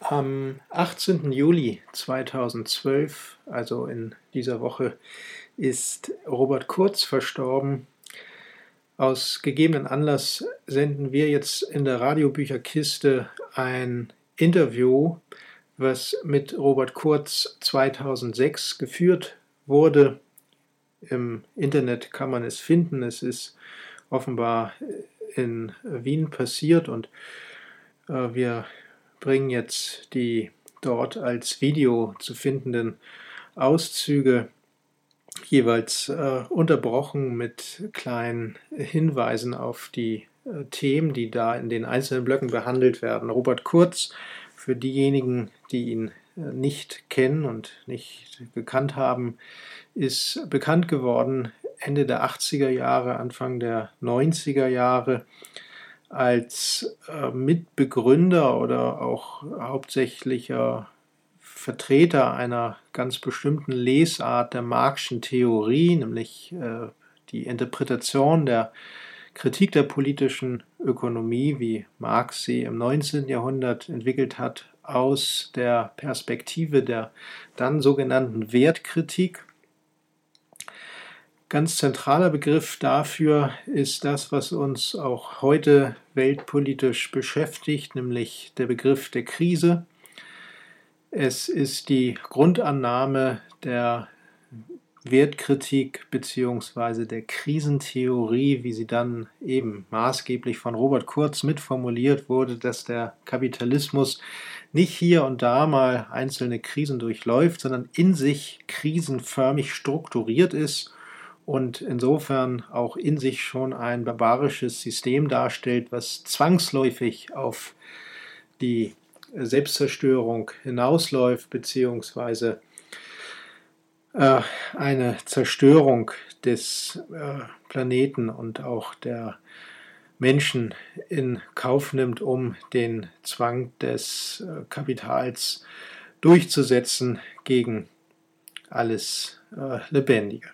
Am 18. Juli 2012, also in dieser Woche, ist Robert Kurz verstorben. Aus gegebenen Anlass senden wir jetzt in der Radiobücherkiste ein Interview, was mit Robert Kurz 2006 geführt wurde. Im Internet kann man es finden. Es ist offenbar in Wien passiert und äh, wir bringen jetzt die dort als Video zu findenden Auszüge jeweils äh, unterbrochen mit kleinen Hinweisen auf die äh, Themen, die da in den einzelnen Blöcken behandelt werden. Robert Kurz, für diejenigen, die ihn äh, nicht kennen und nicht gekannt haben, ist bekannt geworden Ende der 80er Jahre, Anfang der 90er Jahre als äh, Mitbegründer oder auch hauptsächlicher Vertreter einer ganz bestimmten Lesart der Marxischen Theorie, nämlich äh, die Interpretation der Kritik der politischen Ökonomie, wie Marx sie im 19. Jahrhundert entwickelt hat, aus der Perspektive der dann sogenannten Wertkritik. Ganz zentraler Begriff dafür ist das, was uns auch heute weltpolitisch beschäftigt, nämlich der Begriff der Krise. Es ist die Grundannahme der Wertkritik bzw. der Krisentheorie, wie sie dann eben maßgeblich von Robert Kurz mitformuliert wurde, dass der Kapitalismus nicht hier und da mal einzelne Krisen durchläuft, sondern in sich krisenförmig strukturiert ist und insofern auch in sich schon ein barbarisches System darstellt, was zwangsläufig auf die Selbstzerstörung hinausläuft, beziehungsweise äh, eine Zerstörung des äh, Planeten und auch der Menschen in Kauf nimmt, um den Zwang des äh, Kapitals durchzusetzen gegen alles äh, Lebendige.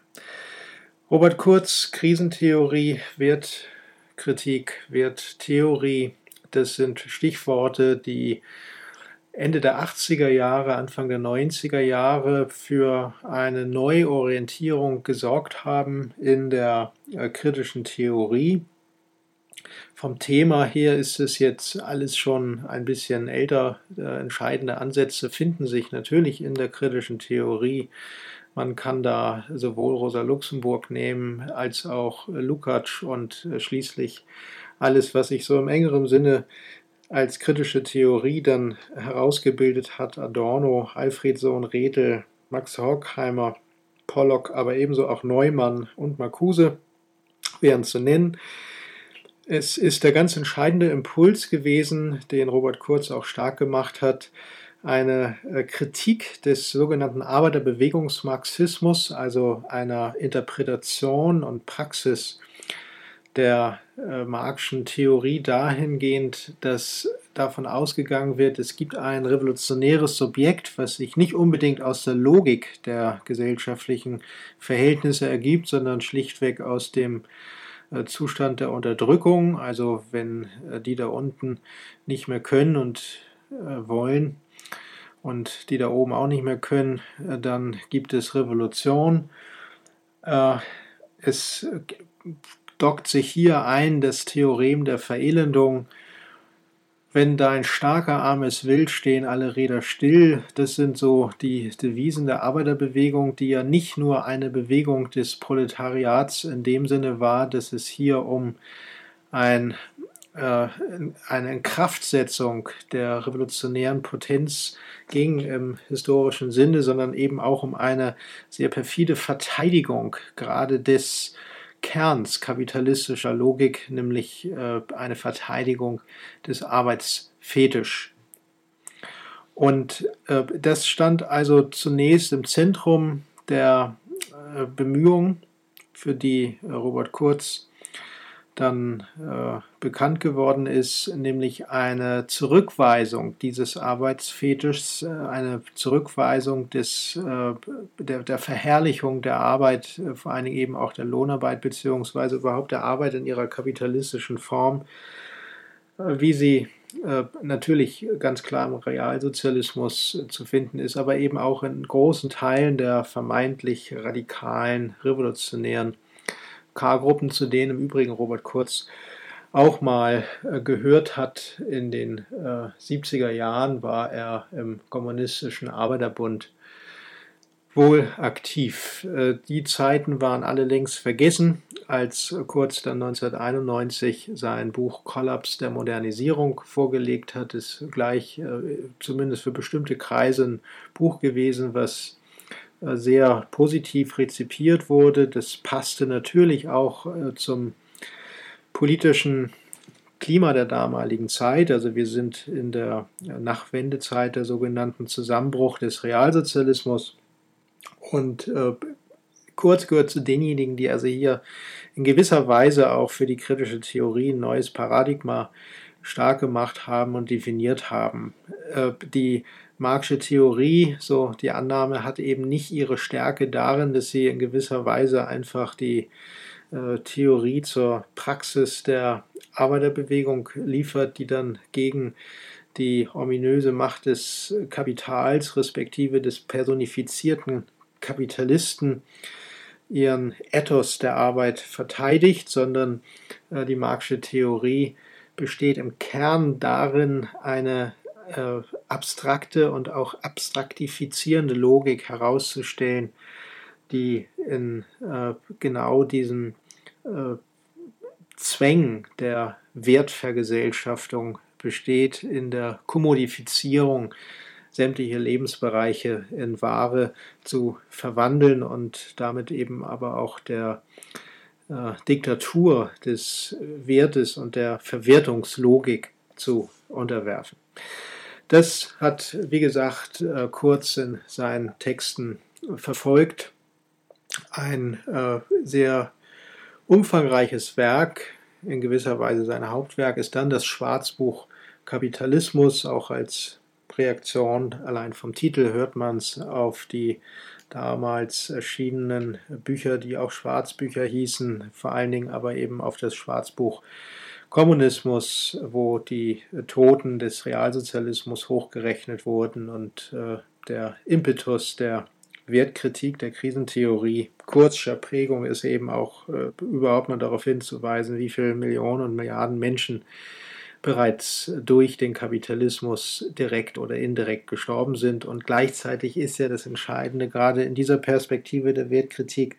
Robert Kurz, Krisentheorie, Wertkritik, Werttheorie, das sind Stichworte, die Ende der 80er Jahre, Anfang der 90er Jahre für eine Neuorientierung gesorgt haben in der äh, kritischen Theorie. Vom Thema her ist es jetzt alles schon ein bisschen älter. Äh, entscheidende Ansätze finden sich natürlich in der kritischen Theorie. Man kann da sowohl Rosa Luxemburg nehmen als auch Lukács und äh, schließlich alles, was sich so im engeren Sinne als kritische Theorie dann herausgebildet hat, Adorno, Alfredsohn, Redel, Max Horkheimer, Pollock, aber ebenso auch Neumann und Marcuse wären zu nennen. Es ist der ganz entscheidende Impuls gewesen, den Robert Kurz auch stark gemacht hat, eine äh, Kritik des sogenannten Arbeiterbewegungsmarxismus, also einer Interpretation und Praxis der äh, Marxischen Theorie dahingehend, dass davon ausgegangen wird, es gibt ein revolutionäres Subjekt, was sich nicht unbedingt aus der Logik der gesellschaftlichen Verhältnisse ergibt, sondern schlichtweg aus dem äh, Zustand der Unterdrückung. Also wenn äh, die da unten nicht mehr können und wollen und die da oben auch nicht mehr können, äh, dann gibt es Revolution. Äh, es dockt sich hier ein das Theorem der Verelendung. Wenn dein starker Arm es will, stehen alle Räder still. Das sind so die Devisen der Arbeiterbewegung, die ja nicht nur eine Bewegung des Proletariats in dem Sinne war, dass es hier um ein, eine Inkraftsetzung der revolutionären Potenz ging im historischen Sinne, sondern eben auch um eine sehr perfide Verteidigung gerade des Kerns kapitalistischer Logik, nämlich äh, eine Verteidigung des Arbeitsfetisch. Und äh, das stand also zunächst im Zentrum der äh, Bemühungen, für die Robert Kurz dann äh, bekannt geworden ist, nämlich eine Zurückweisung dieses Arbeitsfetischs, äh, eine Zurückweisung des, äh, der, der, Verherrlichung der Arbeit, äh, vor allen Dingen eben auch der Lohnarbeit, beziehungsweise überhaupt der Arbeit in ihrer kapitalistischen Form, äh, wie sie äh, natürlich ganz klar im Realsozialismus zu finden ist, aber eben auch in großen Teilen der vermeintlich radikalen, revolutionären K-Gruppen, zu denen im Übrigen Robert Kurz auch mal äh, gehört hat. In den äh, 70er Jahren war er im Kommunistischen Arbeiterbund wohl aktiv. Äh, die Zeiten waren alle längst vergessen, als Kurz dann 1991 sein Buch Kollaps der Modernisierung vorgelegt hat. Ist gleich äh, zumindest für bestimmte Kreise ein Buch gewesen, was sehr positiv rezipiert wurde. Das passte natürlich auch zum politischen Klima der damaligen Zeit. Also wir sind in der Nachwendezeit der sogenannten Zusammenbruch des Realsozialismus. Und äh, Kurz gehört zu denjenigen, die also hier in gewisser Weise auch für die kritische Theorie ein neues Paradigma stark gemacht haben und definiert haben. Äh, die Marxische Theorie, so die Annahme, hat eben nicht ihre Stärke darin, dass sie in gewisser Weise einfach die äh, Theorie zur Praxis der Arbeiterbewegung liefert, die dann gegen die ominöse Macht des Kapitals respektive des personifizierten Kapitalisten ihren Ethos der Arbeit verteidigt, sondern äh, die Marxische Theorie besteht im Kern darin, eine äh, abstrakte und auch abstraktifizierende Logik herauszustellen, die in äh, genau diesen äh, Zwängen der Wertvergesellschaftung besteht, in der Kommodifizierung sämtliche Lebensbereiche in Ware zu verwandeln und damit eben aber auch der Diktatur des Wertes und der Verwertungslogik zu unterwerfen. Das hat, wie gesagt, äh, Kurz in seinen Texten verfolgt. Ein äh, sehr umfangreiches Werk, in gewisser Weise sein Hauptwerk, ist dann das Schwarzbuch Kapitalismus, auch als Reaktion, allein vom Titel hört man es, auf die damals erschienenen Bücher, die auch Schwarzbücher hießen, vor allen Dingen aber eben auf das Schwarzbuch Kommunismus, wo die Toten des Realsozialismus hochgerechnet wurden und äh, der Impetus der Wertkritik der Krisentheorie kurzscher Prägung ist eben auch äh, überhaupt mal darauf hinzuweisen, wie viele Millionen und Milliarden Menschen bereits durch den Kapitalismus direkt oder indirekt gestorben sind. Und gleichzeitig ist ja das Entscheidende, gerade in dieser Perspektive der Wertkritik,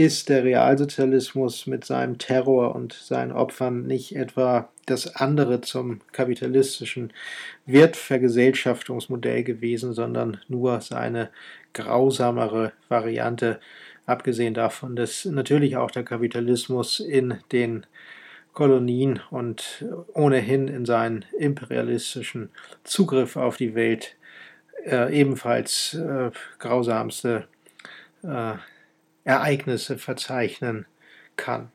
ist der Realsozialismus mit seinem Terror und seinen Opfern nicht etwa das andere zum kapitalistischen Wertvergesellschaftungsmodell gewesen, sondern nur seine grausamere Variante, abgesehen davon, dass natürlich auch der Kapitalismus in den Kolonien und ohnehin in seinen imperialistischen Zugriff auf die Welt äh, ebenfalls äh, grausamste äh, Ereignisse verzeichnen kann.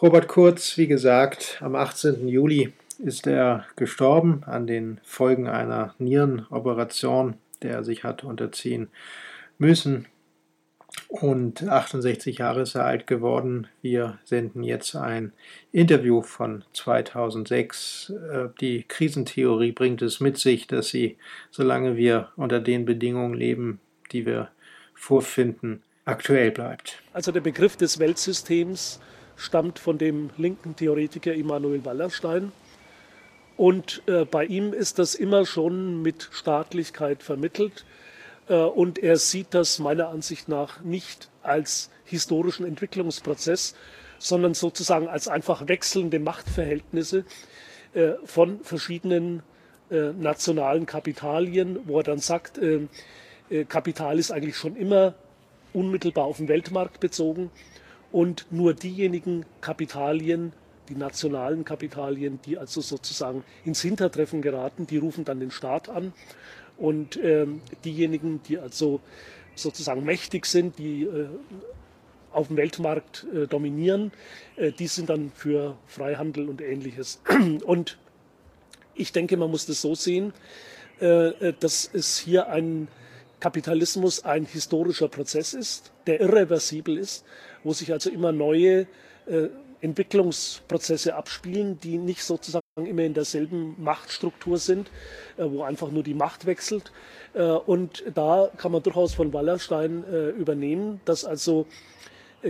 Robert Kurz, wie gesagt, am 18. Juli ist er gestorben an den Folgen einer Nierenoperation, der er sich hat unterziehen müssen und 68 Jahre ist er alt geworden. Wir senden jetzt ein Interview von 2006. Äh, die Krisentheorie bringt es mit sich, dass sie, solange wir unter den Bedingungen leben, die wir vorfinden, aktuell bleibt. Also der Begriff des Weltsystems stammt von dem linken Theoretiker Immanuel Wallerstein. Und äh, bei ihm ist das immer schon mit Staatlichkeit vermittelt. Äh, und er sieht das meiner Ansicht nach nicht als historischen Entwicklungsprozess, sondern sozusagen als einfach wechselnde Machtverhältnisse äh, von verschiedenen äh, nationalen Kapitalien, wo er dann sagt, Kapital ist eigentlich schon immer unmittelbar auf den Weltmarkt bezogen und nur diejenigen Kapitalien, die nationalen Kapitalien, die also sozusagen ins Hintertreffen geraten, die rufen dann den Staat an und ähm, diejenigen, die also sozusagen mächtig sind, die äh, auf dem Weltmarkt äh, dominieren, äh, die sind dann für Freihandel und ähnliches. Und ich denke, man muss das so sehen, äh, äh, dass es hier ein Kapitalismus ein historischer Prozess ist, der irreversibel ist, wo sich also immer neue äh, Entwicklungsprozesse abspielen, die nicht sozusagen immer in derselben Machtstruktur sind, äh, wo einfach nur die Macht wechselt. Äh, und da kann man durchaus von Wallerstein äh, übernehmen, dass also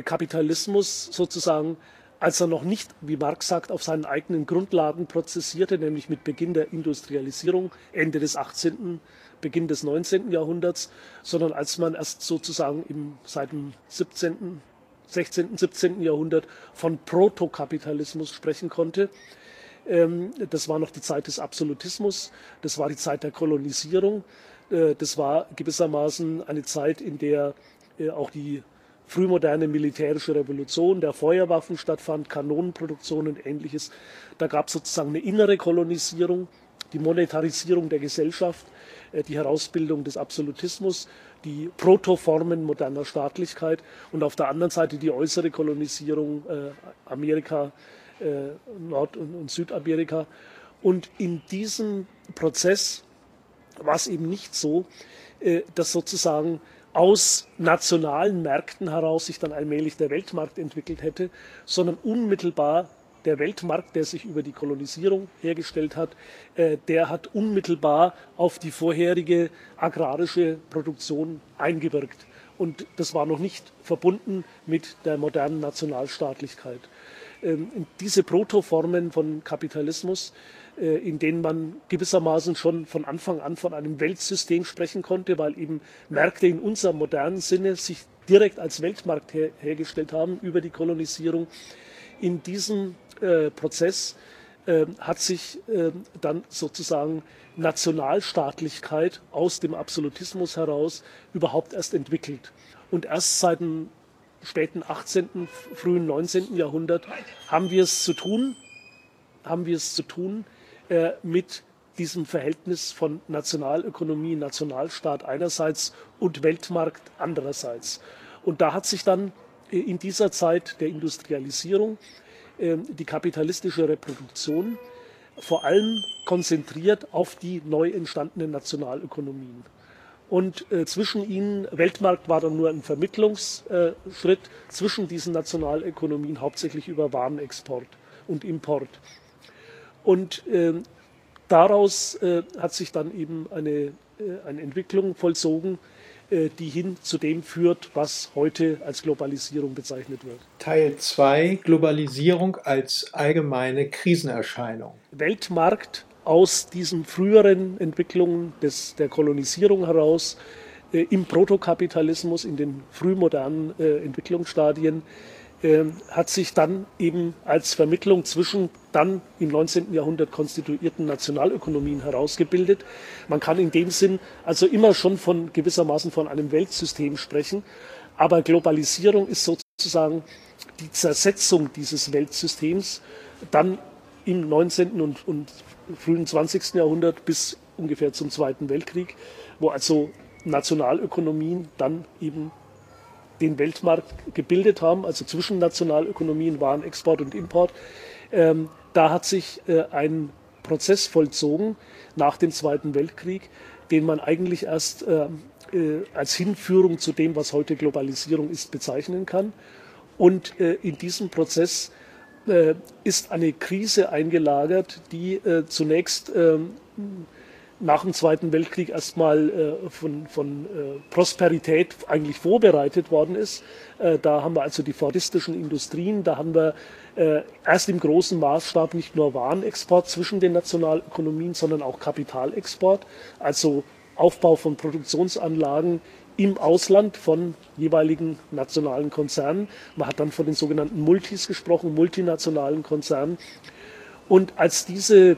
Kapitalismus sozusagen, als er noch nicht, wie Marx sagt, auf seinen eigenen Grundlagen prozessierte, nämlich mit Beginn der Industrialisierung, Ende des 18., Beginn des 19. Jahrhunderts, sondern als man erst sozusagen im, seit dem 17., 16., 17. Jahrhundert von Protokapitalismus sprechen konnte. Ähm, das war noch die Zeit des Absolutismus, das war die Zeit der Kolonisierung, äh, das war gewissermaßen eine Zeit, in der äh, auch die frühmoderne militärische Revolution der Feuerwaffen stattfand, Kanonenproduktion und ähnliches. Da gab es sozusagen eine innere Kolonisierung, die Monetarisierung der Gesellschaft, die Herausbildung des Absolutismus, die Protoformen moderner Staatlichkeit und auf der anderen Seite die äußere Kolonisierung Amerika, Nord- und Südamerika. Und in diesem Prozess war es eben nicht so, äh, dass sozusagen aus nationalen Märkten heraus sich dann allmählich der Weltmarkt entwickelt hätte, sondern unmittelbar der Weltmarkt, der sich über die Kolonisierung hergestellt hat, äh, der hat unmittelbar auf die vorherige agrarische Produktion eingewirkt. Und das war noch nicht verbunden mit der modernen Nationalstaatlichkeit. Ähm, diese Protoformen von Kapitalismus äh, in denen man gewissermaßen schon von Anfang an von einem Weltsystem sprechen konnte, weil eben Märkte in unserem modernen Sinne sich direkt als Weltmarkt her hergestellt haben über die Kolonisierung. In diesem Prozess äh, hat sich äh, dann sozusagen Nationalstaatlichkeit aus dem Absolutismus heraus überhaupt erst entwickelt. Und erst seit dem späten 18., frühen 19. Jahrhundert haben wir es zu tun, haben wir es zu tun äh, mit diesem Verhältnis von Nationalökonomie, Nationalstaat einerseits und Weltmarkt andererseits. Und da hat sich dann äh, in dieser Zeit der Industrialisierung die kapitalistische Reproduktion vor allem konzentriert auf die neu entstandenen Nationalökonomien. Und äh, zwischen ihnen, Weltmarkt war dann nur ein Vermittlungsschritt äh, zwischen diesen Nationalökonomien, hauptsächlich über Warenexport und Import. Und äh, daraus äh, hat sich dann eben eine, äh, eine Entwicklung vollzogen, die hin zu dem führt, was heute als Globalisierung bezeichnet wird. Teil 2 Globalisierung als allgemeine Krisenerscheinung. Weltmarkt aus diesen früheren Entwicklungen des, der Kolonisierung heraus äh, im Protokapitalismus, in den frühmodernen äh, Entwicklungsstadien ähm, hat sich dann eben als Vermittlung zwischen dann im 19. Jahrhundert konstituierten Nationalökonomien herausgebildet. Man kann in dem Sinn also immer schon von gewissermaßen von einem Weltsystem sprechen, aber Globalisierung ist sozusagen die Zersetzung dieses Weltsystems dann im 19. und, und frühen 20. Jahrhundert bis ungefähr zum Zweiten Weltkrieg, wo also Nationalökonomien dann eben den Weltmarkt gebildet haben, also zwischen Nationalökonomien, Warenexport und Import. Ähm, da hat sich äh, ein Prozess vollzogen nach dem Zweiten Weltkrieg, den man eigentlich erst äh, äh, als Hinführung zu dem, was heute Globalisierung ist, bezeichnen kann. Und äh, in diesem Prozess äh, ist eine Krise eingelagert, die äh, zunächst ähm, nach dem Zweiten Weltkrieg erstmal äh, von, von äh, Prosperität eigentlich vorbereitet worden ist. Äh, da haben wir also die fordistischen Industrien, da haben wir äh, erst im großen Maßstab nicht nur Warenexport zwischen den Nationalökonomien, sondern auch Kapitalexport, also Aufbau von Produktionsanlagen im Ausland von jeweiligen nationalen Konzernen. Man hat dann von den sogenannten Multis gesprochen, multinationalen Konzernen. Und als diese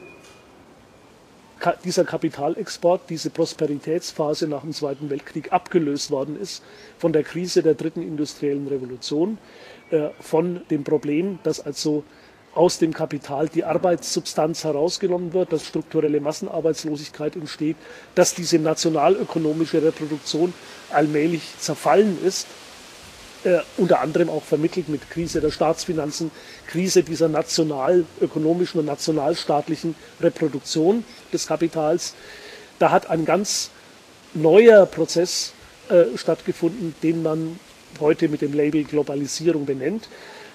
dieser Kapitalexport, diese Prosperitätsphase nach dem Zweiten Weltkrieg abgelöst worden ist von der Krise der dritten industriellen Revolution, äh, von dem Problem, dass also aus dem Kapital die Arbeitssubstanz herausgenommen wird, dass strukturelle Massenarbeitslosigkeit entsteht, dass diese nationalökonomische Reproduktion allmählich zerfallen ist äh, unter anderem auch vermittelt mit Krise der Staatsfinanzen, Krise dieser nationalökonomischen und nationalstaatlichen Reproduktion des Kapitals. Da hat ein ganz neuer Prozess äh, stattgefunden, den man heute mit dem Label Globalisierung benennt.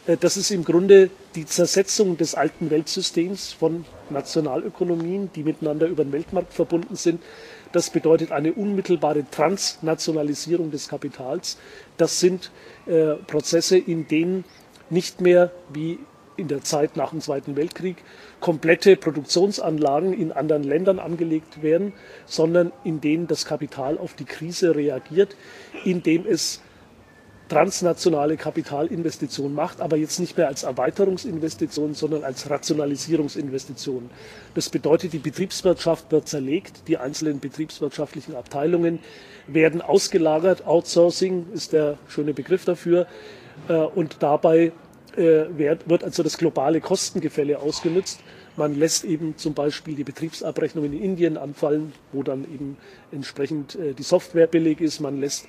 Äh, das ist im Grunde die Zersetzung des alten Weltsystems von Nationalökonomien, die miteinander über den Weltmarkt verbunden sind. Das bedeutet eine unmittelbare Transnationalisierung des Kapitals. Das sind äh, Prozesse, in denen nicht mehr wie in der Zeit nach dem Zweiten Weltkrieg komplette Produktionsanlagen in anderen Ländern angelegt werden, sondern in denen das Kapital auf die Krise reagiert, indem es transnationale Kapitalinvestitionen macht, aber jetzt nicht mehr als Erweiterungsinvestition, sondern als Rationalisierungsinvestition. Das bedeutet, die Betriebswirtschaft wird zerlegt, die einzelnen betriebswirtschaftlichen Abteilungen werden ausgelagert. Outsourcing ist der schöne Begriff dafür. Äh, und dabei äh, wird also das globale Kostengefälle ausgenutzt. Man lässt eben zum Beispiel die Betriebsabrechnungen in Indien anfallen, wo dann eben entsprechend äh, die Software billig ist. Man lässt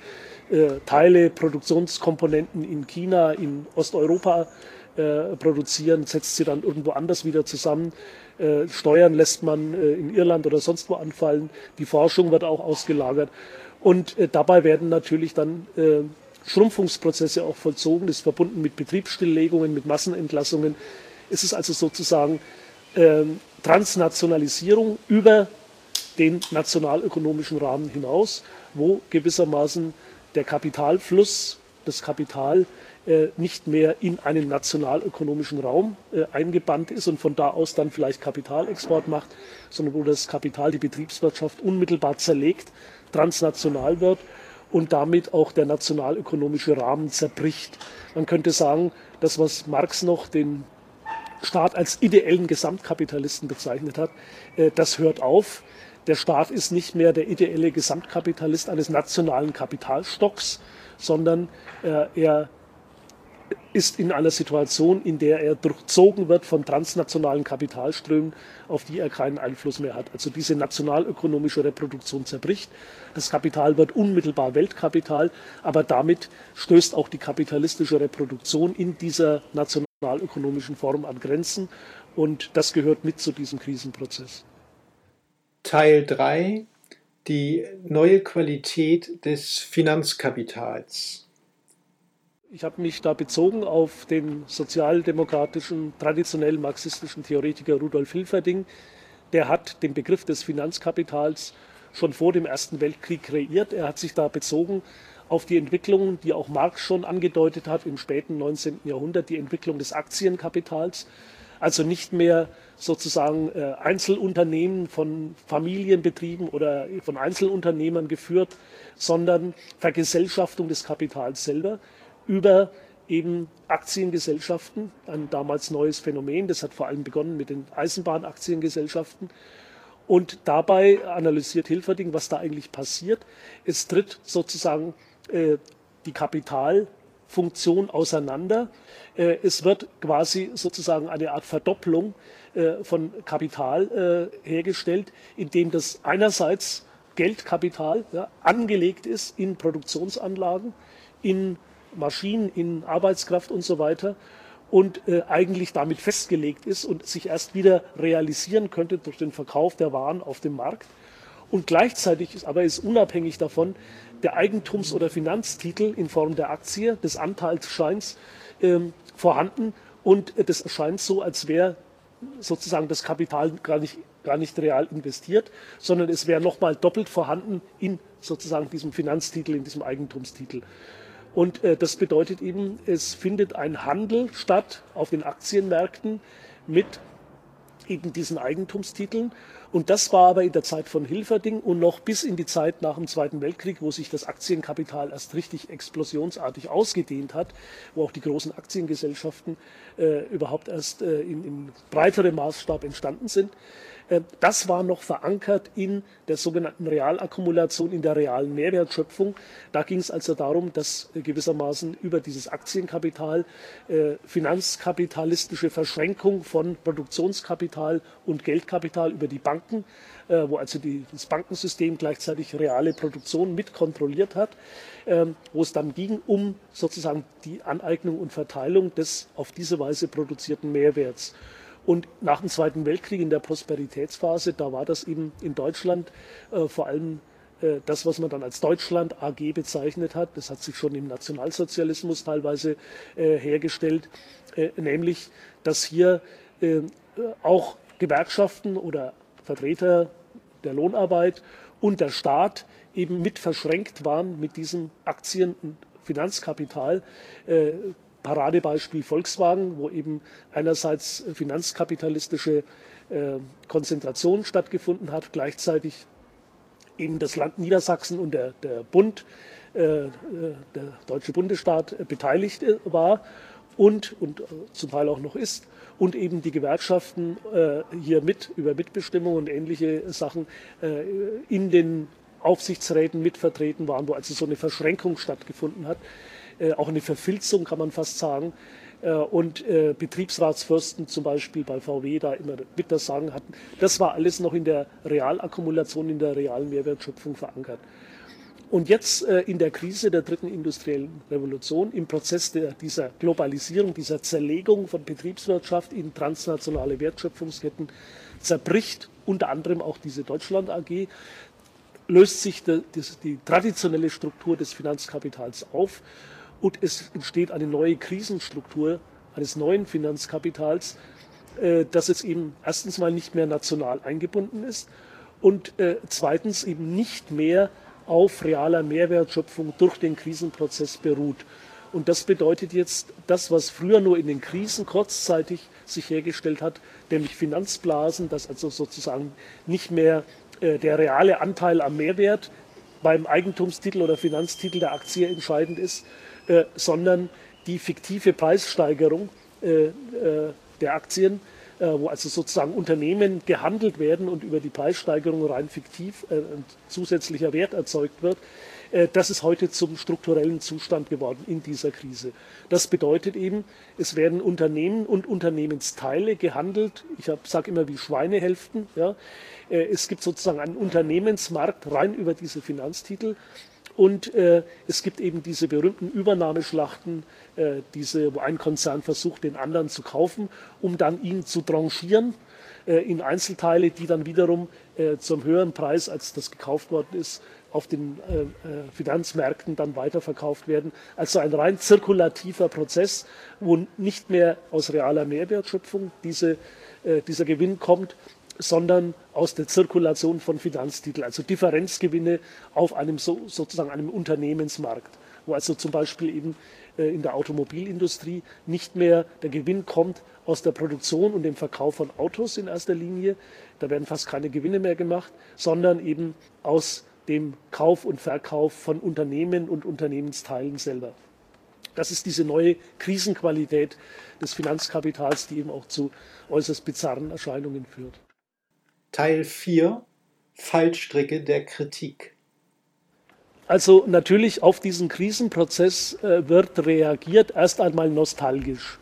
äh, Teile, Produktionskomponenten in China, in Osteuropa äh, produzieren, setzt sie dann irgendwo anders wieder zusammen. Äh, Steuern lässt man äh, in Irland oder sonst wo anfallen. Die Forschung wird auch ausgelagert. Und äh, dabei werden natürlich dann Schrumpfungsprozesse auch vollzogen. Das ist verbunden mit Betriebsstilllegungen, mit Massenentlassungen. Es ist also sozusagen Transnationalisierung über den nationalökonomischen Rahmen hinaus, wo gewissermaßen der Kapitalfluss, das Kapital äh, nicht mehr in einen nationalökonomischen Raum äh, eingebannt ist und von da aus dann vielleicht Kapitalexport macht, sondern wo das Kapital die Betriebswirtschaft unmittelbar zerlegt, transnational wird und damit auch der nationalökonomische Rahmen zerbricht. Man könnte sagen, das, was Marx noch den Staat als ideellen Gesamtkapitalisten bezeichnet hat, äh, das hört auf. Der Staat ist nicht mehr der ideelle Gesamtkapitalist eines nationalen Kapitalstocks, sondern äh, er ist in einer Situation, in der er durchzogen wird von transnationalen Kapitalströmen, auf die er keinen Einfluss mehr hat. Also diese nationalökonomische Reproduktion zerbricht. Das Kapital wird unmittelbar Weltkapital, aber damit stößt auch die kapitalistische Reproduktion in dieser nationalökonomischen Form an Grenzen und das gehört mit zu diesem Krisenprozess. Teil 3 Die neue Qualität des Finanzkapitals. Ich habe mich da bezogen auf den sozialdemokratischen, traditionell marxistischen Theoretiker Rudolf Hilferding. Der hat den Begriff des Finanzkapitals schon vor dem Ersten Weltkrieg kreiert. Er hat sich da bezogen auf die Entwicklung, die auch Marx schon angedeutet hat im späten 19. Jahrhundert, die Entwicklung des Aktienkapitals. Also nicht mehr sozusagen äh, Einzelunternehmen von Familienbetrieben oder von Einzelunternehmern geführt, sondern Vergesellschaftung des Kapitals selber über eben Aktiengesellschaften, ein damals neues Phänomen. Das hat vor allem begonnen mit den Eisenbahnaktiengesellschaften. Und dabei analysiert Hilferding, was da eigentlich passiert. Es tritt sozusagen die Kapitalfunktion auseinander. Äh, es wird quasi sozusagen eine Art Verdopplung äh, von Kapital äh, hergestellt, indem das einerseits Geldkapital ja, angelegt ist in Produktionsanlagen, in Maschinen, in Arbeitskraft und so weiter und äh, eigentlich damit festgelegt ist und sich erst wieder realisieren könnte durch den Verkauf der Waren auf dem Markt. Und gleichzeitig ist aber ist unabhängig davon der Eigentums- oder Finanztitel in Form der Aktie, des Anteilsscheins ähm, vorhanden und äh, das erscheint so, als wäre sozusagen das Kapital gar nicht, gar nicht real investiert, sondern es wäre nochmal doppelt vorhanden in sozusagen diesem Finanztitel, in diesem Eigentumstitel. Und äh, das bedeutet eben, es findet ein Handel statt auf den Aktienmärkten mit eben diesen Eigentumstiteln. Und das war aber in der Zeit von Hilferding und noch bis in die Zeit nach dem Zweiten Weltkrieg, wo sich das Aktienkapital erst richtig explosionsartig ausgedehnt hat, wo auch die großen Aktiengesellschaften äh, überhaupt erst äh, in, in breiterem Maßstab entstanden sind. Äh, das war noch verankert in der sogenannten Realakkumulation, in der realen Mehrwertschöpfung. Da ging es also darum, dass äh, gewissermaßen über dieses Aktienkapital äh, finanzkapitalistische Verschränkung von Produktionskapital und Geldkapital über die Banken, wo also die, das Bankensystem gleichzeitig reale Produktion mit kontrolliert hat, ähm, wo es dann ging um sozusagen die Aneignung und Verteilung des auf diese Weise produzierten Mehrwerts. Und nach dem Zweiten Weltkrieg in der Prosperitätsphase, da war das eben in Deutschland äh, vor allem äh, das, was man dann als Deutschland AG bezeichnet hat. Das hat sich schon im Nationalsozialismus teilweise äh, hergestellt, äh, nämlich, dass hier auch Gewerkschaften oder Vertreter der Lohnarbeit und der Staat eben mit verschränkt waren mit diesem Aktien- und Finanzkapital. Paradebeispiel Volkswagen, wo eben einerseits finanzkapitalistische Konzentration stattgefunden hat, gleichzeitig eben das Land Niedersachsen und der, der Bund, äh, der deutsche Bundesstaat äh, beteiligt äh, war und, und äh, zum Teil auch noch ist und eben die Gewerkschaften äh, hier mit über Mitbestimmung und ähnliche Sachen äh, in den Aufsichtsräten mitvertreten waren, wo also so eine Verschränkung stattgefunden hat, auch eine Verfilzung kann man fast sagen, äh, und äh, Betriebsratsfürsten zum Beispiel bei VW da immer mit das Sagen hatten. Das war alles noch in der Realakkumulation, in der realen Mehrwertschöpfung verankert. Und jetzt äh, in der Krise der dritten industriellen Revolution, im Prozess der, dieser Globalisierung, dieser Zerlegung von Betriebswirtschaft in transnationale Wertschöpfungsketten, zerbricht unter anderem auch diese Deutschland AG, löst sich die, die, die traditionelle Struktur des Finanzkapitals auf und es entsteht eine neue Krisenstruktur eines neuen Finanzkapitals, äh, das jetzt eben erstens mal nicht mehr national eingebunden ist und äh, zweitens eben nicht mehr auf realer Mehrwertschöpfung durch den Krisenprozess beruht. Und das bedeutet jetzt, das, was früher nur in den Krisen kurzzeitig sich hergestellt hat, nämlich Finanzblasen, dass also sozusagen nicht mehr äh, der reale Anteil am Mehrwert beim Eigentumstitel oder Finanztitel der Aktie entscheidend ist, äh, sondern die fiktive Preissteigerung äh, äh, der Aktien, wo also sozusagen Unternehmen gehandelt werden und über die Preissteigerung rein fiktiv ein zusätzlicher Wert erzeugt wird. Das ist heute zum strukturellen Zustand geworden in dieser Krise. Das bedeutet eben, es werden Unternehmen und Unternehmensteile gehandelt. Ich sage immer wie Schweinehälften. Ja. Es gibt sozusagen einen Unternehmensmarkt rein über diese Finanztitel und äh, es gibt eben diese berühmten Übernahmeschlachten, äh, diese, wo ein Konzern versucht, den anderen zu kaufen, um dann ihn zu tranchieren äh, in Einzelteile, die dann wiederum äh, zum höheren Preis, als das gekauft worden ist, auf den äh, äh, Finanzmärkten dann weiterverkauft werden. Also ein rein zirkulativer Prozess, wo nicht mehr aus realer Mehrwertschöpfung diese, dieser Gewinn kommt, sondern aus der Zirkulation von Finanztiteln, also Differenzgewinne auf einem so, sozusagen einem Unternehmensmarkt, wo also zum Beispiel eben äh, in der Automobilindustrie nicht mehr der Gewinn kommt aus der Produktion und dem Verkauf von Autos in erster Linie, da werden fast keine Gewinne mehr gemacht, sondern eben aus dem Kauf und Verkauf von Unternehmen und Unternehmensteilen selber. Das ist diese neue Krisenqualität des Finanzkapitals, die eben auch zu äußerst bizarren Erscheinungen führt. Teil 4 Fallstricke der Kritik. Also natürlich auf diesen Krisenprozess äh, wird reagiert, erst einmal nostalgisch.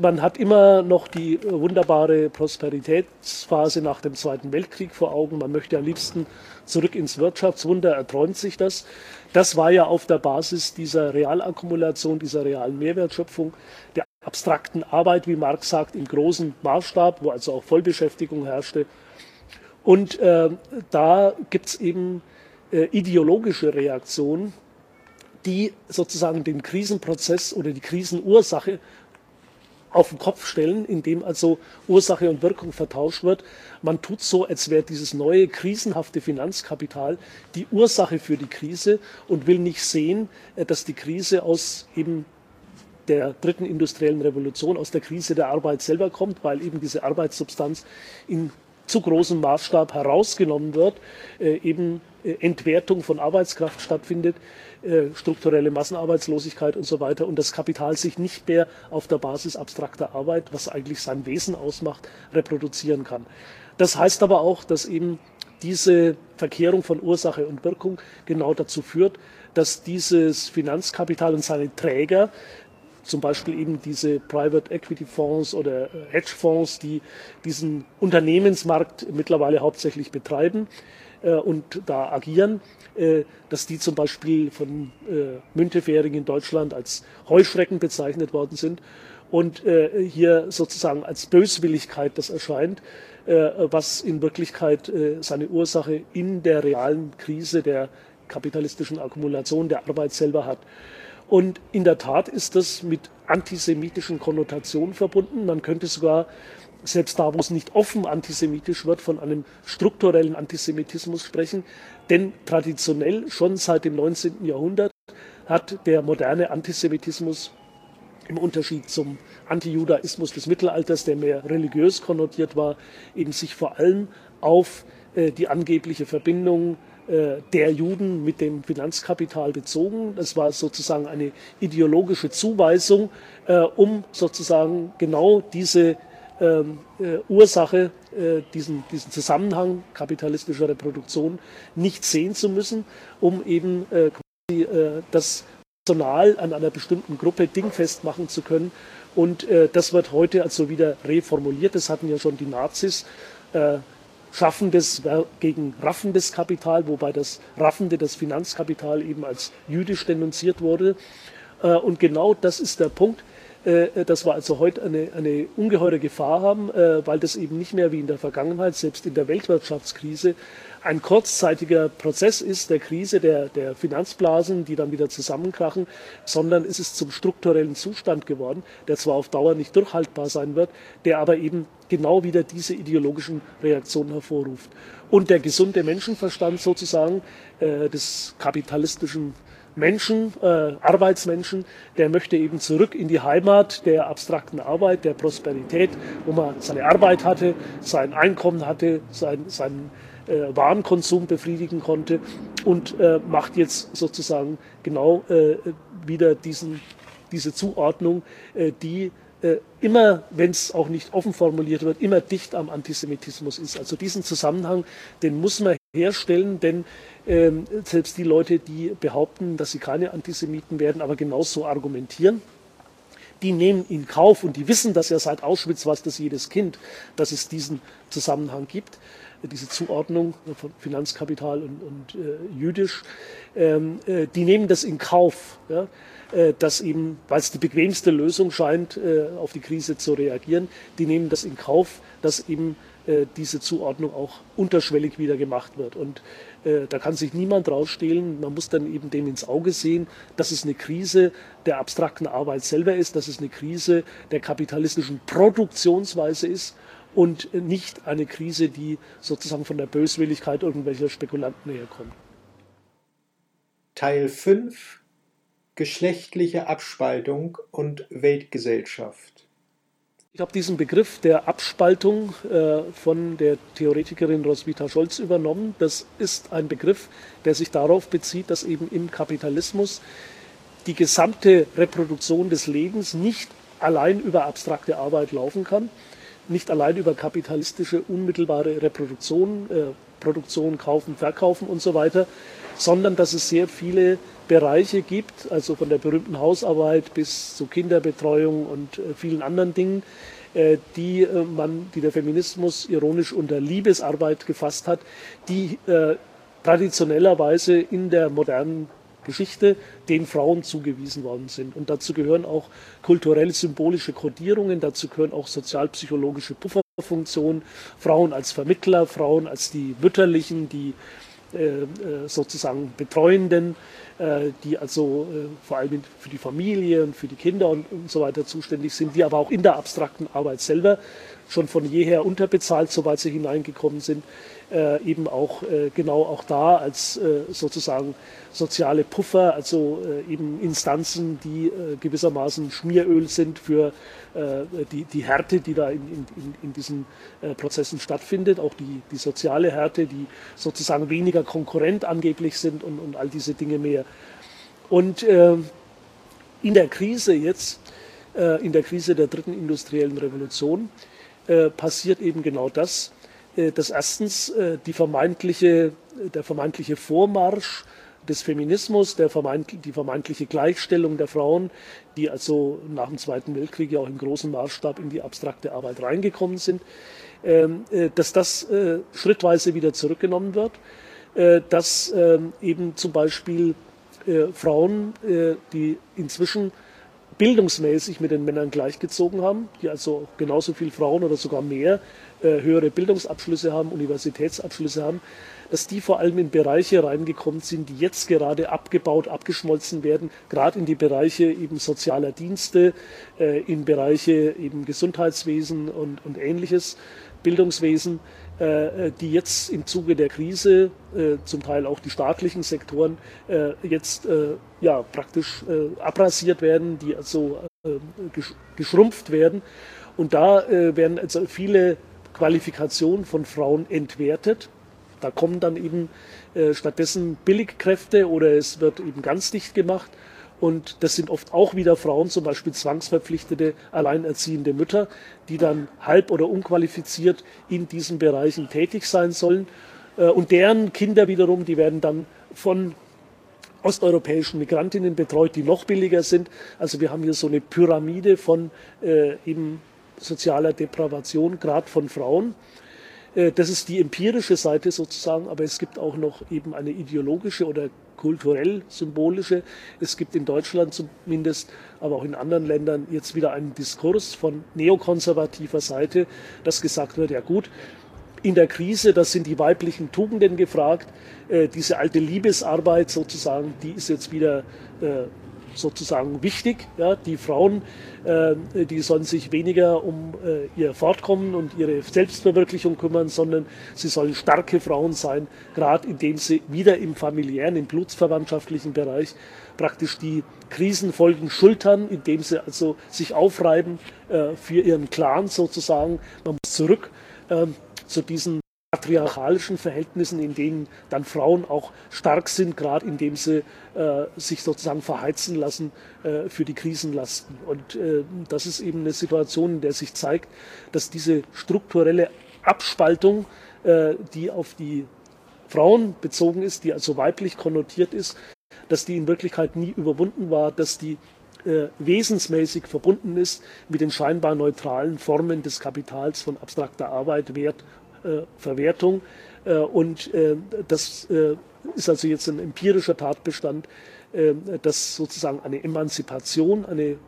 Man hat immer noch die äh, wunderbare Prosperitätsphase nach dem Zweiten Weltkrieg vor Augen. Man möchte am liebsten zurück ins Wirtschaftswunder, erträumt sich das. Das war ja auf der Basis dieser Realakkumulation, dieser realen Mehrwertschöpfung, der abstrakten Arbeit, wie Marx sagt, im großen Maßstab, wo also auch Vollbeschäftigung herrschte und äh, da gibt es eben äh, ideologische Reaktionen, die sozusagen den Krisenprozess oder die Krisenursache auf den Kopf stellen, indem also Ursache und Wirkung vertauscht wird. Man tut so, als wäre dieses neue krisenhafte Finanzkapital die Ursache für die Krise und will nicht sehen, äh, dass die Krise aus eben der dritten industriellen Revolution, aus der Krise der Arbeit selber kommt, weil eben diese Arbeitssubstanz in zu großem Maßstab herausgenommen wird, äh, eben äh, Entwertung von Arbeitskraft stattfindet, äh, strukturelle Massenarbeitslosigkeit und so weiter und das Kapital sich nicht mehr auf der Basis abstrakter Arbeit, was eigentlich sein Wesen ausmacht, reproduzieren kann. Das heißt aber auch, dass eben diese Verkehrung von Ursache und Wirkung genau dazu führt, dass dieses Finanzkapital und seine Träger zum Beispiel eben diese Private Equity Fonds oder äh, Hedgefonds, die diesen Unternehmensmarkt mittlerweile hauptsächlich betreiben äh, und da agieren, äh, dass die zum Beispiel von Müntefering in Deutschland als Heuschrecken bezeichnet worden sind und hier sozusagen als Böswilligkeit das erscheint, was in Wirklichkeit seine Ursache in der realen Krise der kapitalistischen Akkumulation der Arbeit selber hat. Und in der Tat ist das mit antisemitischen Konnotationen verbunden. Man könnte sogar selbst da, wo es nicht offen antisemitisch wird, von einem strukturellen Antisemitismus sprechen. Denn traditionell schon seit dem 19. Jahrhundert hat der moderne Antisemitismus im Unterschied zum Antijudaismus des Mittelalters, der mehr religiös konnotiert war, eben sich vor allem auf äh, die angebliche Verbindung der Juden mit dem Finanzkapital bezogen. Das war sozusagen eine ideologische Zuweisung, äh, um sozusagen genau diese ähm, äh, Ursache, äh, diesen, diesen Zusammenhang kapitalistischer Reproduktion nicht sehen zu müssen, um eben äh, quasi, äh, das Personal an einer bestimmten Gruppe dingfest machen zu können. Und äh, das wird heute also wieder reformuliert. Das hatten ja schon die Nazis. Äh, Schaffendes gegen raffendes Kapital, wobei das Raffende, das Finanzkapital eben als jüdisch denunziert wurde. Und genau das ist der Punkt äh, dass wir also heute eine, eine ungeheure Gefahr haben, äh, weil das eben nicht mehr wie in der Vergangenheit, selbst in der Weltwirtschaftskrise, ein kurzzeitiger Prozess ist der Krise der, der Finanzblasen, die dann wieder zusammenkrachen, sondern es ist zum strukturellen Zustand geworden, der zwar auf Dauer nicht durchhaltbar sein wird, der aber eben genau wieder diese ideologischen Reaktionen hervorruft. Und der gesunde Menschenverstand sozusagen äh, des kapitalistischen Menschen, äh, Arbeitsmenschen, der möchte eben zurück in die Heimat der abstrakten Arbeit, der Prosperität, wo man seine Arbeit hatte, sein Einkommen hatte, sein, seinen äh, Warenkonsum befriedigen konnte und äh, macht jetzt sozusagen genau äh, wieder diesen, diese Zuordnung, äh, die äh, immer, wenn es auch nicht offen formuliert wird, immer dicht am Antisemitismus ist. Also diesen Zusammenhang, den muss man herstellen, denn ähm, selbst die Leute, die behaupten, dass sie keine Antisemiten werden, aber genauso argumentieren, die nehmen in Kauf und die wissen das ja seit Auschwitz, was das jedes Kind, dass es diesen Zusammenhang gibt, diese Zuordnung von Finanzkapital und, und äh, jüdisch, ähm, äh, die nehmen das in Kauf, ja, äh, dass eben, weil es die bequemste Lösung scheint, äh, auf die Krise zu reagieren, die nehmen das in Kauf, dass eben äh, diese Zuordnung auch unterschwellig wieder gemacht wird. Und äh, da kann sich niemand rausstehlen. Man muss dann eben dem ins Auge sehen, dass es eine Krise der abstrakten Arbeit selber ist, dass es eine Krise der kapitalistischen Produktionsweise ist und nicht eine Krise, die sozusagen von der Böswilligkeit irgendwelcher Spekulanten herkommt. Teil 5 Geschlechtliche Abspaltung und Weltgesellschaft. Ich habe diesen Begriff der Abspaltung äh, von der Theoretikerin Roswitha Scholz übernommen. Das ist ein Begriff, der sich darauf bezieht, dass eben im Kapitalismus die gesamte Reproduktion des Lebens nicht allein über abstrakte Arbeit laufen kann, nicht allein über kapitalistische unmittelbare Reproduktion, äh, Produktion, Kaufen, Verkaufen und so weiter, sondern dass es sehr viele Bereiche gibt, also von der berühmten Hausarbeit bis zu Kinderbetreuung und äh, vielen anderen Dingen, äh, die äh, man, die der Feminismus ironisch unter Liebesarbeit gefasst hat, die traditionellerweise in der modernen Geschichte den Frauen zugewiesen worden sind. Und dazu gehören auch kulturell-symbolische Kodierungen, dazu gehören auch sozialpsychologische Pufferfunktionen, Frauen als Vermittler, Frauen als die Mütterlichen, die äh, sozusagen Betreuenden, äh, die also äh, vor allem für die Familie und für die Kinder und, so weiter zuständig sind, die aber auch in der abstrakten Arbeit selber schon von jeher unterbezahlt, soweit sie hineingekommen sind, äh, eben auch äh, genau auch da als äh, sozusagen soziale Puffer, also äh, eben Instanzen, die äh, gewissermaßen Schmieröl sind für äh, die, die Härte, die da in, in, in diesen Prozessen stattfindet, auch die, die soziale Härte, die sozusagen weniger konkurrent angeblich sind und, und all diese Dinge mehr. Und in der Krise jetzt, in der Krise der dritten industriellen Revolution, passiert eben genau das, äh, dass erstens äh, vermeintliche, der vermeintliche Vormarsch des Feminismus, vermeint, die vermeintliche Gleichstellung der Frauen, die also nach dem Zweiten Weltkrieg ja auch im großen Maßstab in die abstrakte Arbeit reingekommen sind, ähm, äh, dass das schrittweise wieder zurückgenommen wird, dass ähm, eben zum Beispiel Frauen, die inzwischen bildungsmäßig mit den Männern gleichgezogen haben, die also genauso viel Frauen oder sogar mehr äh, höhere Bildungsabschlüsse haben, Universitätsabschlüsse haben, dass die vor allem in Bereiche reingekommen sind, die jetzt gerade abgebaut, abgeschmolzen werden, gerade in die Bereiche eben sozialer Dienste, äh, in Bereiche eben Gesundheitswesen und, und ähnliches, Bildungswesen, äh, die jetzt im Zuge der Krise, äh, zum Teil auch die staatlichen Sektoren, äh, jetzt äh, ja praktisch äh, abrasiert werden, die also geschrumpft werden. Und da werden also viele Qualifikationen von Frauen entwertet. Da kommen dann eben äh, stattdessen Billigkräfte oder es wird eben ganz dicht gemacht. Und das sind oft auch wieder Frauen, zum Beispiel zwangsverpflichtete, alleinerziehende Mütter, die dann halb oder unqualifiziert in diesen Bereichen tätig sein sollen. Äh, und deren Kinder wiederum, die werden dann von osteuropäischen Migrantinnen betreut, die noch billiger sind. Also wir haben hier so eine Pyramide von äh, eben sozialer Depravation, gerade von Frauen. Äh, das ist die empirische Seite sozusagen, aber es gibt auch noch eben eine ideologische oder kulturell symbolische. Es gibt in Deutschland zumindest, aber auch in anderen Ländern jetzt wieder einen Diskurs von neokonservativer Seite, dass gesagt wird, ja gut, in der Krise, das sind die weiblichen Tugenden gefragt. Äh, diese alte Liebesarbeit sozusagen, die ist jetzt wieder äh, sozusagen wichtig. Ja, die Frauen, äh, die sollen sich weniger um äh, ihr Fortkommen und ihre Selbstverwirklichung kümmern, sondern sie sollen starke Frauen sein, gerade indem sie wieder im familiären, im blutsverwandtschaftlichen Bereich praktisch die Krisenfolgen schultern, indem sie also sich aufreiben äh, für ihren Clan sozusagen. Man muss zurück äh, zu diesen patriarchalischen Verhältnissen, in denen dann Frauen auch stark sind, gerade indem sie äh, sich sozusagen verheizen lassen äh, für die Krisenlasten. Und äh, das ist eben eine Situation, in der sich zeigt, dass diese strukturelle Abspaltung, äh, die auf die Frauen bezogen ist, die also weiblich konnotiert ist, dass die in Wirklichkeit nie überwunden war, dass die äh, wesensmäßig verbunden ist mit den scheinbar neutralen Formen des Kapitals von abstrakter Arbeit, Wert Verwertung. Äh, und äh, das ist also jetzt ein empirischer Tatbestand, dass sozusagen eine Emanzipation, eine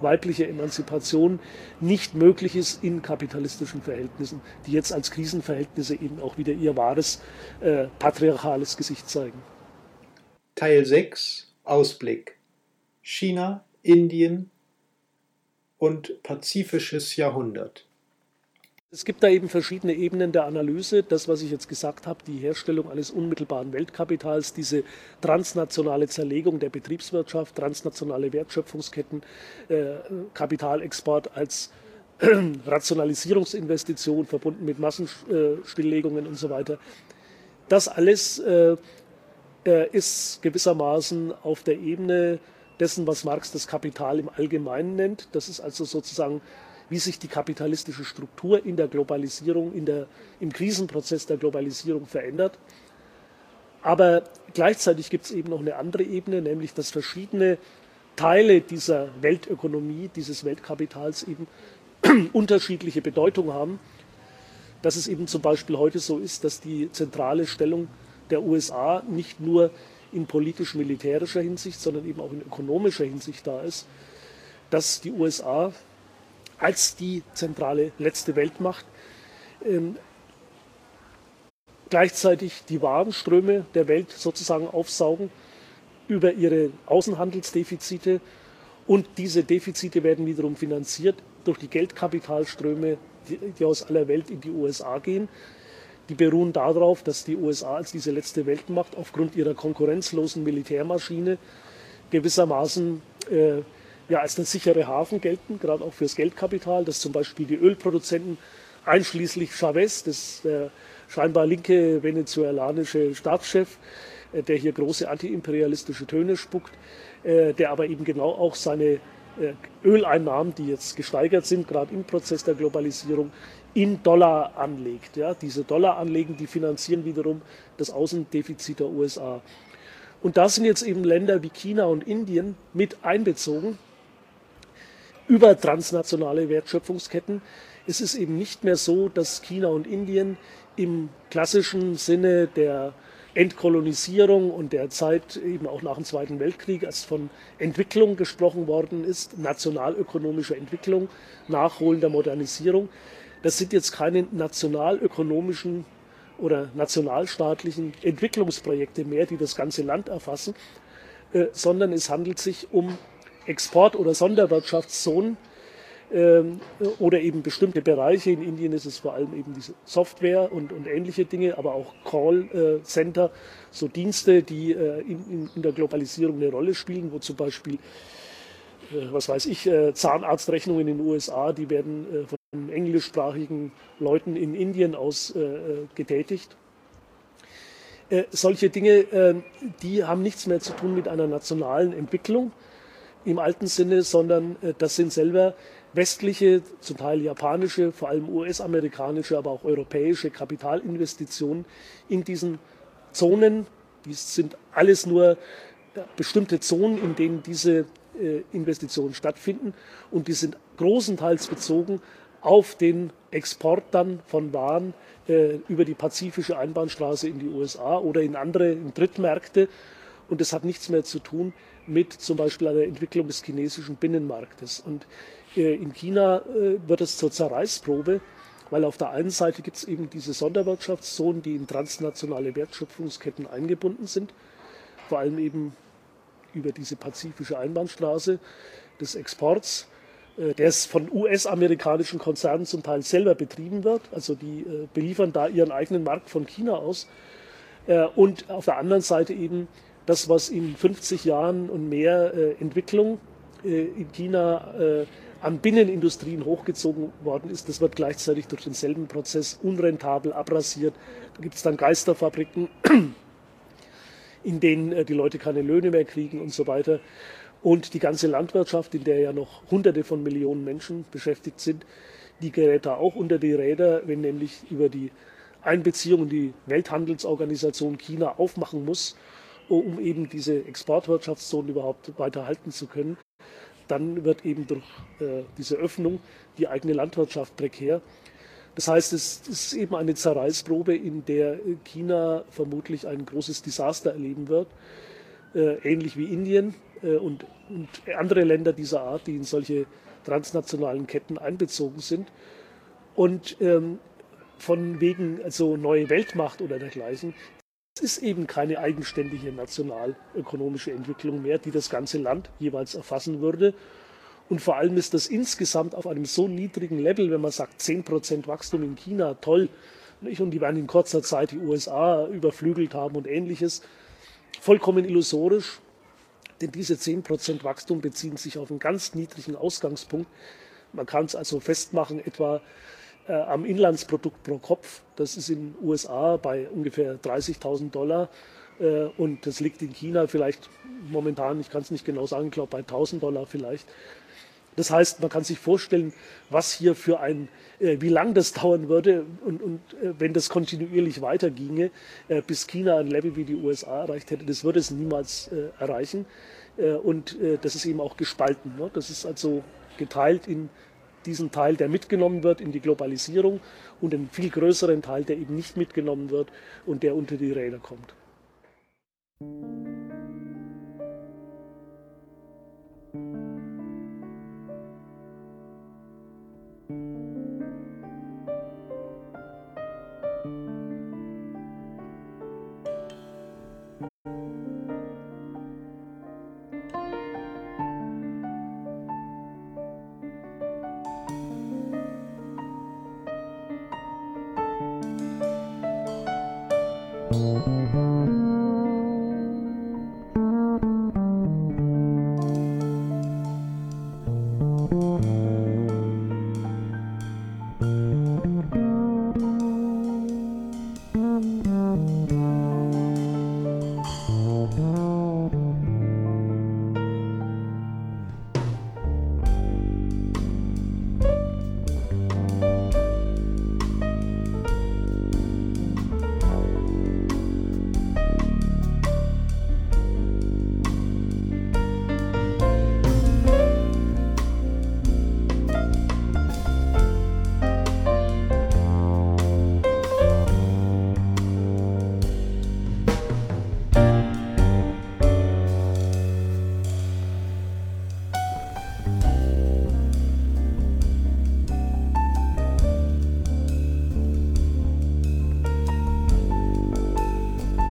weibliche Emanzipation nicht möglich ist in kapitalistischen Verhältnissen, die jetzt als Krisenverhältnisse eben auch wieder ihr wahres patriarchales Gesicht zeigen. Teil 6 Ausblick China, Indien und Pazifisches Jahrhundert. Es gibt da eben verschiedene Ebenen der Analyse. Das, was ich jetzt gesagt habe, die Herstellung eines unmittelbaren Weltkapitals, diese transnationale Zerlegung der Betriebswirtschaft, transnationale Wertschöpfungsketten, äh, Kapitalexport als äh, Rationalisierungsinvestition verbunden mit Massenstilllegungen und so weiter. Das alles äh, ist gewissermaßen auf der Ebene dessen, was Marx das Kapital im Allgemeinen nennt. Das ist also sozusagen wie sich die kapitalistische Struktur in der Globalisierung, in der, im Krisenprozess der Globalisierung verändert. Aber gleichzeitig gibt es eben noch eine andere Ebene, nämlich dass verschiedene Teile dieser Weltökonomie, dieses Weltkapitals eben unterschiedliche Bedeutung haben. Dass es eben zum Beispiel heute so ist, dass die zentrale Stellung der USA nicht nur in politisch-militärischer Hinsicht, sondern eben auch in ökonomischer Hinsicht da ist, dass die USA als die zentrale letzte Weltmacht ähm, gleichzeitig die Warenströme der Welt sozusagen aufsaugen über ihre Außenhandelsdefizite und diese Defizite werden wiederum finanziert durch die Geldkapitalströme, die, die aus aller Welt in die USA gehen. Die beruhen darauf, dass die USA als diese letzte Weltmacht aufgrund ihrer konkurrenzlosen Militärmaschine gewissermaßen äh, ja, als ein sichere Hafen gelten, gerade auch fürs Geldkapital, dass zum Beispiel die Ölproduzenten einschließlich Chavez, das der scheinbar linke venezuelanische Staatschef, äh, der hier große antiimperialistische Töne spuckt, äh, der aber eben genau auch seine äh, Öleinnahmen, die jetzt gesteigert sind, gerade im Prozess der Globalisierung, in Dollar anlegt. Ja, diese Dollaranlegen, die finanzieren wiederum das Außendefizit der USA. Und da sind jetzt eben Länder wie China und Indien mit einbezogen, über transnationale Wertschöpfungsketten. Es ist eben nicht mehr so, dass China und Indien im klassischen Sinne der Entkolonisierung und der Zeit eben auch nach dem Zweiten Weltkrieg, als von Entwicklung gesprochen worden ist, nationalökonomischer Entwicklung, nachholender Modernisierung, das sind jetzt keine nationalökonomischen oder nationalstaatlichen Entwicklungsprojekte mehr, die das ganze Land erfassen, äh, sondern es handelt sich um Export- oder Sonderwirtschaftszonen ähm, oder eben bestimmte Bereiche. In Indien ist es vor allem eben diese Software und, und ähnliche Dinge, aber auch Call-Center, so Dienste, die äh, in, in, der Globalisierung eine Rolle spielen, wo zum Beispiel äh, was weiß ich, äh, Zahnarztrechnungen in den USA, die werden äh, von englischsprachigen Leuten in Indien aus getätigt. Solche Dinge, die haben nichts mehr zu tun mit einer nationalen Entwicklung im alten Sinne, sondern das sind selber westliche, zum Teil japanische, vor allem US-amerikanische, aber auch europäische Kapitalinvestitionen in diesen Zonen. Dies sind alles nur bestimmte Zonen, in denen diese äh, Investitionen stattfinden und die sind großenteils bezogen auf den Export dann von Waren äh, über die pazifische Einbahnstraße in die USA oder in andere in Drittmärkte. Und das hat nichts mehr zu tun mit zum Beispiel einer Entwicklung des chinesischen Binnenmarktes. Und äh, in China äh, wird es zur Zerreißprobe, weil auf der einen Seite gibt es eben diese Sonderwirtschaftszonen, die in transnationale Wertschöpfungsketten eingebunden sind, vor allem eben über diese pazifische Einbahnstraße des Exports, äh, der von US-amerikanischen Konzernen zum Teil selber betrieben wird. Also die beliefern da ihren eigenen Markt von China aus. Und auf der anderen Seite eben das, was in 50 Jahren und mehr Entwicklung in China an Binnenindustrien hochgezogen worden ist, das wird gleichzeitig durch denselben Prozess unrentabel abrasiert. Da gibt es dann Geisterfabriken, in denen äh, die Leute keine Löhne mehr kriegen und so weiter. Und die ganze Landwirtschaft, in der ja noch Hunderte von Millionen Menschen beschäftigt sind, die gerät da auch unter die Räder, wenn nämlich über die Einbeziehung in die Welthandelsorganisation China aufmachen muss, um eben diese Exportwirtschaftszone überhaupt weiterhalten zu können. Dann wird eben durch äh, diese Öffnung die eigene Landwirtschaft prekär. Das heißt, es ist eben eine Zerreißprobe, in der China vermutlich ein großes Desaster erleben wird, äh, ähnlich wie Indien äh, und, und, andere Länder dieser Art, die in solche transnationalen Ketten einbezogen sind. Und ähm, von wegen also neue Weltmacht oder dergleichen. Es ist eben keine eigenständige nationalökonomische Entwicklung mehr, die das ganze Land jeweils erfassen würde und vor allem ist das insgesamt auf einem so niedrigen Level, wenn man sagt 10% Wachstum in China, toll. Und die werden in kurzer Zeit die USA überflügelt haben und ähnliches. Vollkommen illusorisch, denn diese 10% Wachstum beziehen sich auf einen ganz niedrigen Ausgangspunkt. Man kann es also festmachen, etwa äh, am Inlandsprodukt pro Kopf. Das ist in den USA bei ungefähr 30.000 Dollar. Äh, und das liegt in China vielleicht momentan, ich kann es nicht genau sagen, ich glaube bei 1000 Dollar vielleicht. Das heißt, man kann sich vorstellen, was hier für ein, äh, wie lang das dauern würde und, und äh, wenn das kontinuierlich weiterginge, äh, bis China ein Level wie die USA erreicht hätte, das würde es niemals äh, erreichen. Äh, und äh, das ist eben auch gespalten. Ne? Das ist also geteilt in diesen Teil, der mitgenommen wird in die Globalisierung und einen viel größeren Teil, der eben nicht mitgenommen wird und der unter die Räder kommt.